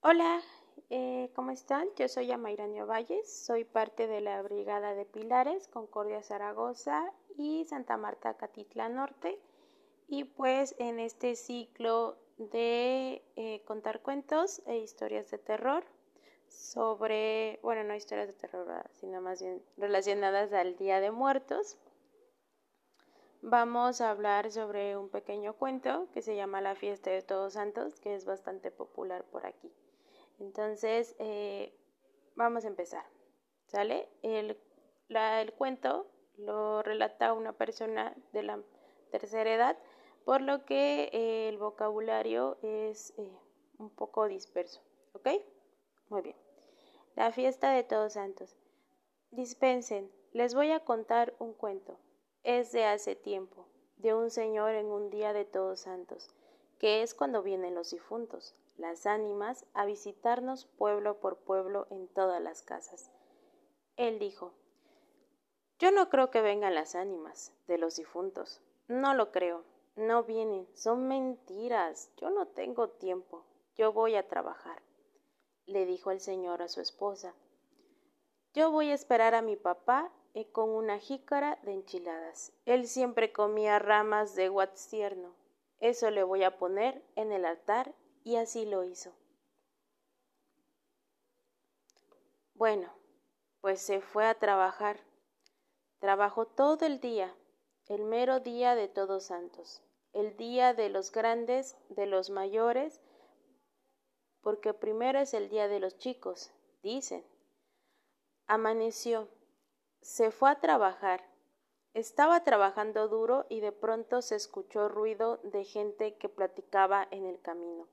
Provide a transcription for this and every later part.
Hola, eh, ¿cómo están? Yo soy Amairania Valles, soy parte de la Brigada de Pilares, Concordia Zaragoza y Santa Marta Catitla Norte. Y pues en este ciclo de eh, contar cuentos e historias de terror sobre, bueno, no historias de terror, sino más bien relacionadas al Día de Muertos, vamos a hablar sobre un pequeño cuento que se llama La fiesta de Todos Santos, que es bastante popular por aquí. Entonces, eh, vamos a empezar. ¿Sale? El, el, cuento lo relata una persona de la tercera edad, por lo que eh, el vocabulario es eh, un poco disperso. ¿Ok? Muy bien. La fiesta de Todos Santos. Dispensen, les voy a contar un cuento. Es de hace tiempo, de un señor en un día de Todos Santos, que es cuando vienen los difuntos las ánimas a visitarnos pueblo por pueblo en todas las casas. Él dijo, Yo no creo que vengan las ánimas de los difuntos. No lo creo. No vienen. Son mentiras. Yo no tengo tiempo. Yo voy a trabajar. Le dijo el señor a su esposa. Yo voy a esperar a mi papá eh, con una jícara de enchiladas. Él siempre comía ramas de guatstierno. Eso le voy a poner en el altar y así lo hizo. Bueno, pues se fue a trabajar. Trabajó todo el día, el mero día de todos santos, el día de los grandes, de los mayores, porque primero es el día de los chicos, dicen. Amaneció, se fue a trabajar. Estaba trabajando duro y de pronto se escuchó ruido de gente que platicaba en el camino.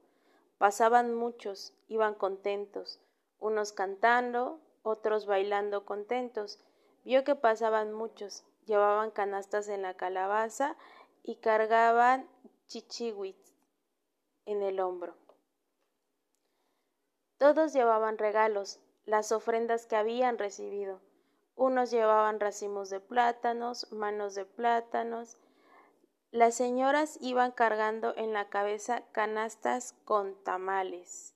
Pasaban muchos, iban contentos, unos cantando, otros bailando contentos. Vio que pasaban muchos, llevaban canastas en la calabaza y cargaban chichihuits en el hombro. Todos llevaban regalos, las ofrendas que habían recibido. Unos llevaban racimos de plátanos, manos de plátanos, las señoras iban cargando en la cabeza canastas con tamales.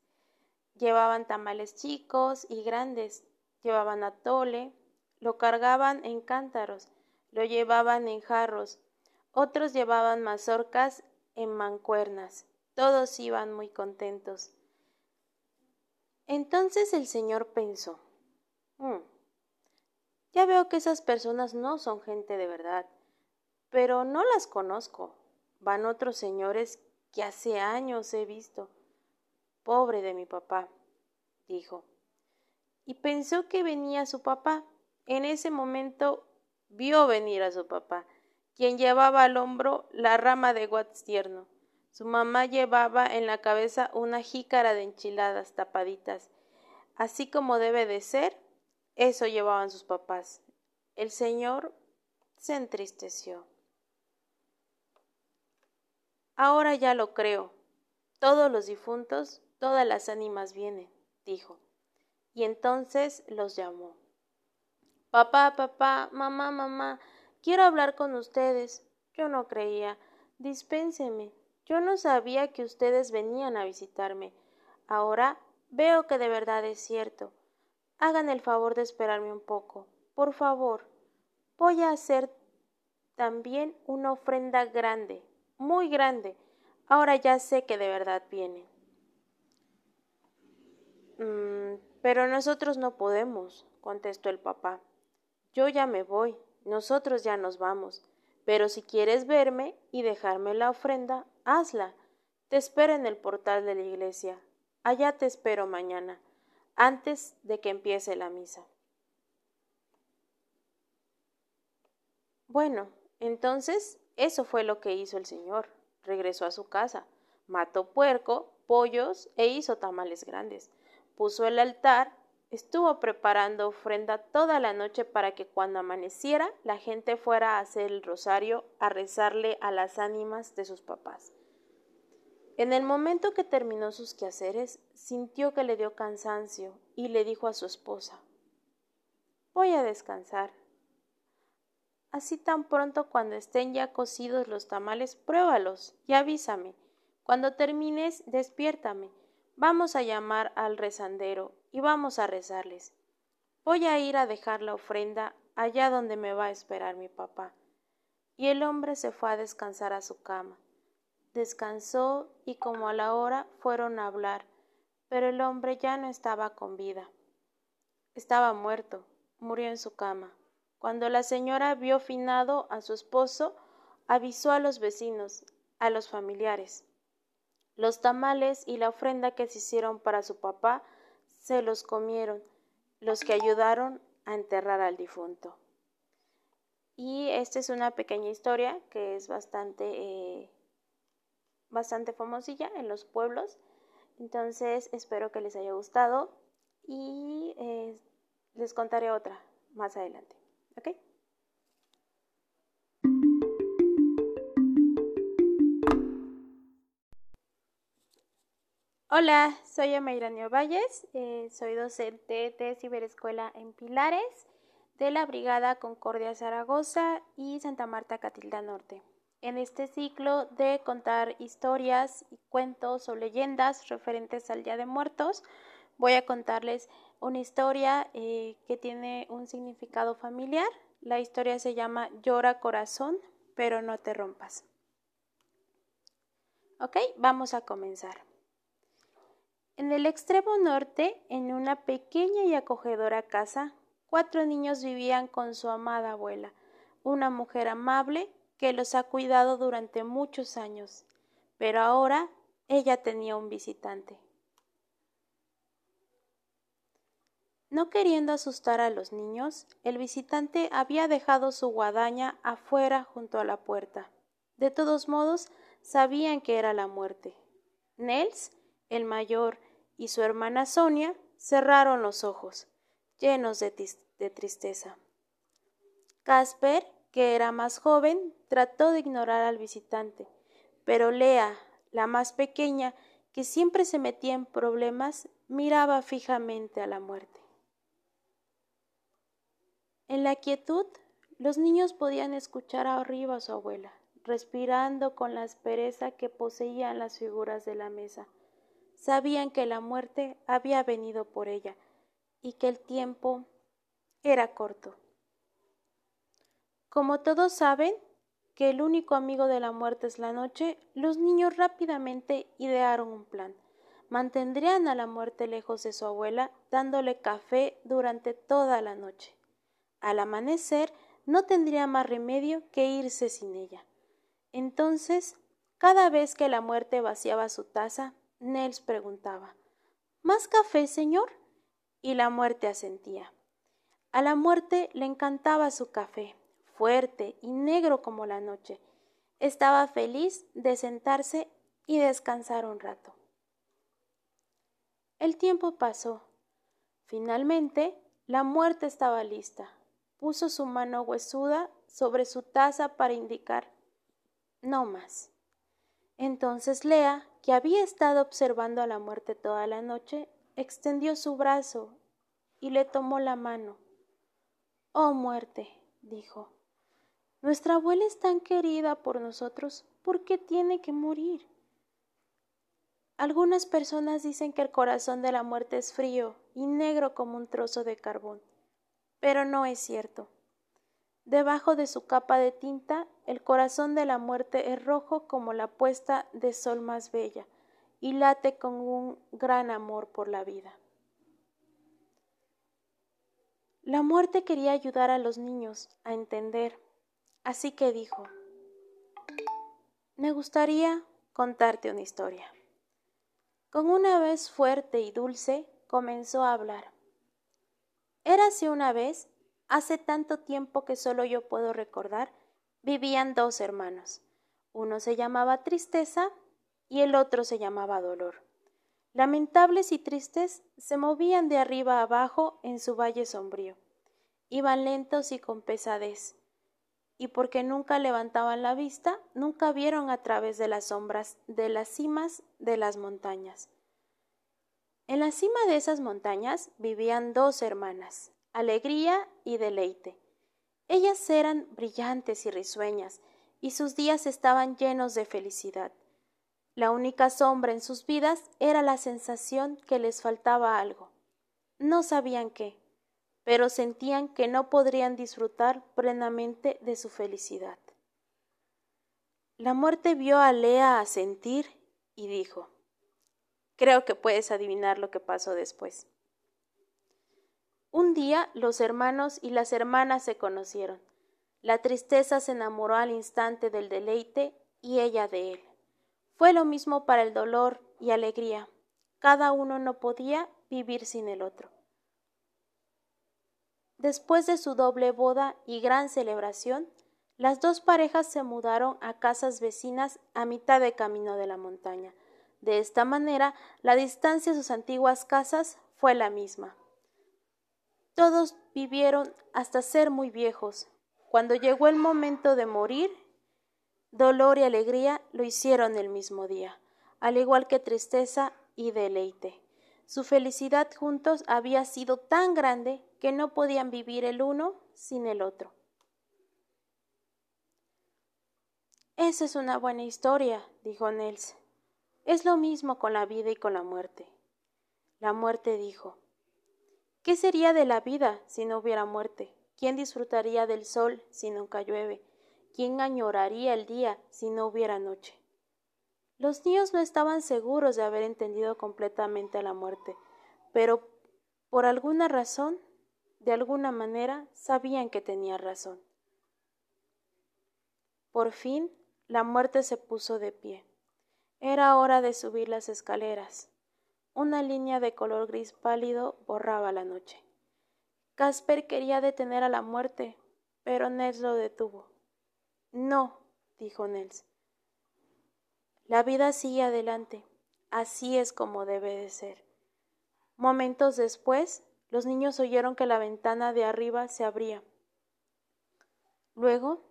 Llevaban tamales chicos y grandes, llevaban atole, lo cargaban en cántaros, lo llevaban en jarros, otros llevaban mazorcas en mancuernas, todos iban muy contentos. Entonces el señor pensó, mm, ya veo que esas personas no son gente de verdad pero no las conozco. Van otros señores que hace años he visto. Pobre de mi papá, dijo. Y pensó que venía su papá. En ese momento vio venir a su papá, quien llevaba al hombro la rama de guats tierno. Su mamá llevaba en la cabeza una jícara de enchiladas tapaditas. Así como debe de ser, eso llevaban sus papás. El señor se entristeció. Ahora ya lo creo. Todos los difuntos, todas las ánimas vienen, dijo. Y entonces los llamó. Papá, papá, mamá, mamá, quiero hablar con ustedes. Yo no creía. Dispénseme. Yo no sabía que ustedes venían a visitarme. Ahora veo que de verdad es cierto. Hagan el favor de esperarme un poco. Por favor. Voy a hacer también una ofrenda grande muy grande. Ahora ya sé que de verdad viene. Mm, pero nosotros no podemos, contestó el papá. Yo ya me voy, nosotros ya nos vamos. Pero si quieres verme y dejarme la ofrenda, hazla. Te espero en el portal de la iglesia. Allá te espero mañana, antes de que empiece la misa. Bueno, entonces eso fue lo que hizo el señor. Regresó a su casa, mató puerco, pollos e hizo tamales grandes. Puso el altar, estuvo preparando ofrenda toda la noche para que cuando amaneciera la gente fuera a hacer el rosario, a rezarle a las ánimas de sus papás. En el momento que terminó sus quehaceres, sintió que le dio cansancio y le dijo a su esposa Voy a descansar. Así tan pronto cuando estén ya cocidos los tamales, pruébalos y avísame. Cuando termines, despiértame. Vamos a llamar al rezandero y vamos a rezarles. Voy a ir a dejar la ofrenda allá donde me va a esperar mi papá. Y el hombre se fue a descansar a su cama. Descansó y como a la hora fueron a hablar, pero el hombre ya no estaba con vida. Estaba muerto, murió en su cama. Cuando la señora vio finado a su esposo, avisó a los vecinos, a los familiares. Los tamales y la ofrenda que se hicieron para su papá se los comieron los que ayudaron a enterrar al difunto. Y esta es una pequeña historia que es bastante, eh, bastante famosilla en los pueblos. Entonces espero que les haya gustado y eh, les contaré otra más adelante. ¿Ok? Hola, soy Ameiranio Valles, eh, soy docente de Ciberescuela en Pilares, de la Brigada Concordia Zaragoza y Santa Marta Catilda Norte. En este ciclo de contar historias, cuentos o leyendas referentes al Día de Muertos, voy a contarles una historia eh, que tiene un significado familiar. La historia se llama Llora corazón, pero no te rompas. Ok, vamos a comenzar. En el extremo norte, en una pequeña y acogedora casa, cuatro niños vivían con su amada abuela, una mujer amable que los ha cuidado durante muchos años, pero ahora ella tenía un visitante. No queriendo asustar a los niños, el visitante había dejado su guadaña afuera junto a la puerta. De todos modos, sabían que era la muerte. Nels, el mayor, y su hermana Sonia cerraron los ojos, llenos de, tristeza. Casper, que era más joven, trató de ignorar al visitante, pero Lea, la más pequeña, que siempre se metía en problemas, miraba fijamente a la muerte. En la quietud, los niños podían escuchar arriba a su abuela, respirando con la aspereza que poseían las figuras de la mesa sabían que la muerte había venido por ella y que el tiempo era corto. Como todos saben que el único amigo de la muerte es la noche, los niños rápidamente idearon un plan. Mantendrían a la muerte lejos de su abuela, dándole café durante toda la noche. Al amanecer, no tendría más remedio que irse sin ella. Entonces, cada vez que la muerte vaciaba su taza, Nels preguntaba ¿Más café, señor? Y la muerte asentía. A la muerte le encantaba su café, fuerte y negro como la noche. Estaba feliz de sentarse y descansar un rato. El tiempo pasó. Finalmente, la muerte estaba lista. Puso su mano huesuda sobre su taza para indicar no más. Entonces Lea, que había estado observando a la muerte toda la noche, extendió su brazo y le tomó la mano. Oh muerte, dijo, nuestra abuela es tan querida por nosotros, ¿por qué tiene que morir? Algunas personas dicen que el corazón de la muerte es frío y negro como un trozo de carbón, pero no es cierto. Debajo de su capa de tinta, el corazón de la muerte es rojo como la puesta de sol más bella, y late con un gran amor por la vida. La muerte quería ayudar a los niños a entender, así que dijo, me gustaría contarte una historia. Con una vez fuerte y dulce comenzó a hablar. Érase una vez Hace tanto tiempo que solo yo puedo recordar, vivían dos hermanos. Uno se llamaba Tristeza y el otro se llamaba Dolor. Lamentables y tristes, se movían de arriba abajo en su valle sombrío. Iban lentos y con pesadez. Y porque nunca levantaban la vista, nunca vieron a través de las sombras de las cimas de las montañas. En la cima de esas montañas vivían dos hermanas, alegría y deleite. Ellas eran brillantes y risueñas, y sus días estaban llenos de felicidad. La única sombra en sus vidas era la sensación que les faltaba algo. No sabían qué, pero sentían que no podrían disfrutar plenamente de su felicidad. La muerte vio a Lea sentir y dijo Creo que puedes adivinar lo que pasó después. Un día los hermanos y las hermanas se conocieron. La tristeza se enamoró al instante del deleite y ella de él. Fue lo mismo para el dolor y alegría. Cada uno no podía vivir sin el otro. Después de su doble boda y gran celebración, las dos parejas se mudaron a casas vecinas a mitad de camino de la montaña. De esta manera, la distancia a sus antiguas casas fue la misma. Todos vivieron hasta ser muy viejos. Cuando llegó el momento de morir, dolor y alegría lo hicieron el mismo día, al igual que tristeza y deleite. Su felicidad juntos había sido tan grande que no podían vivir el uno sin el otro. Esa es una buena historia, dijo Nels. Es lo mismo con la vida y con la muerte. La muerte dijo ¿Qué sería de la vida si no hubiera muerte? ¿Quién disfrutaría del sol si nunca llueve? ¿Quién añoraría el día si no hubiera noche? Los niños no estaban seguros de haber entendido completamente la muerte, pero por alguna razón, de alguna manera, sabían que tenía razón. Por fin, la muerte se puso de pie. Era hora de subir las escaleras. Una línea de color gris pálido borraba la noche. Casper quería detener a la muerte, pero Nels lo detuvo. No, dijo Nels. La vida sigue adelante. Así es como debe de ser. Momentos después, los niños oyeron que la ventana de arriba se abría. Luego,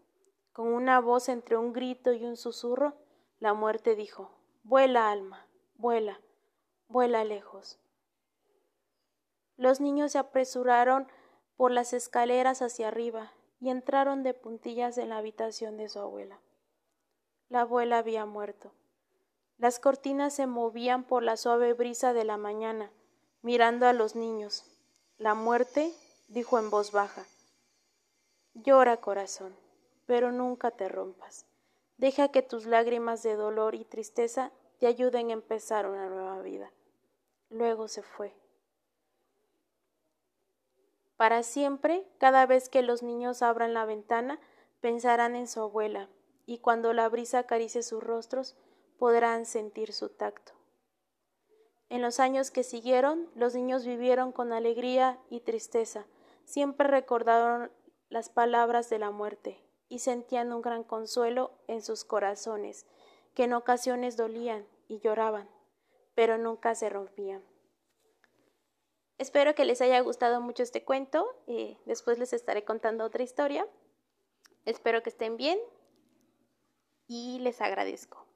con una voz entre un grito y un susurro, la muerte dijo Vuela, alma, vuela vuela lejos. Los niños se apresuraron por las escaleras hacia arriba y entraron de puntillas en la habitación de su abuela. La abuela había muerto. Las cortinas se movían por la suave brisa de la mañana, mirando a los niños. La muerte dijo en voz baja Llora, corazón, pero nunca te rompas. Deja que tus lágrimas de dolor y tristeza te ayuden a empezar una nueva vida. Luego se fue. Para siempre, cada vez que los niños abran la ventana, pensarán en su abuela, y cuando la brisa acaricie sus rostros, podrán sentir su tacto. En los años que siguieron, los niños vivieron con alegría y tristeza, siempre recordaron las palabras de la muerte y sentían un gran consuelo en sus corazones, que en ocasiones dolían y lloraban pero nunca se rompían. Espero que les haya gustado mucho este cuento. y después les estaré contando otra historia. Espero que estén bien y les agradezco.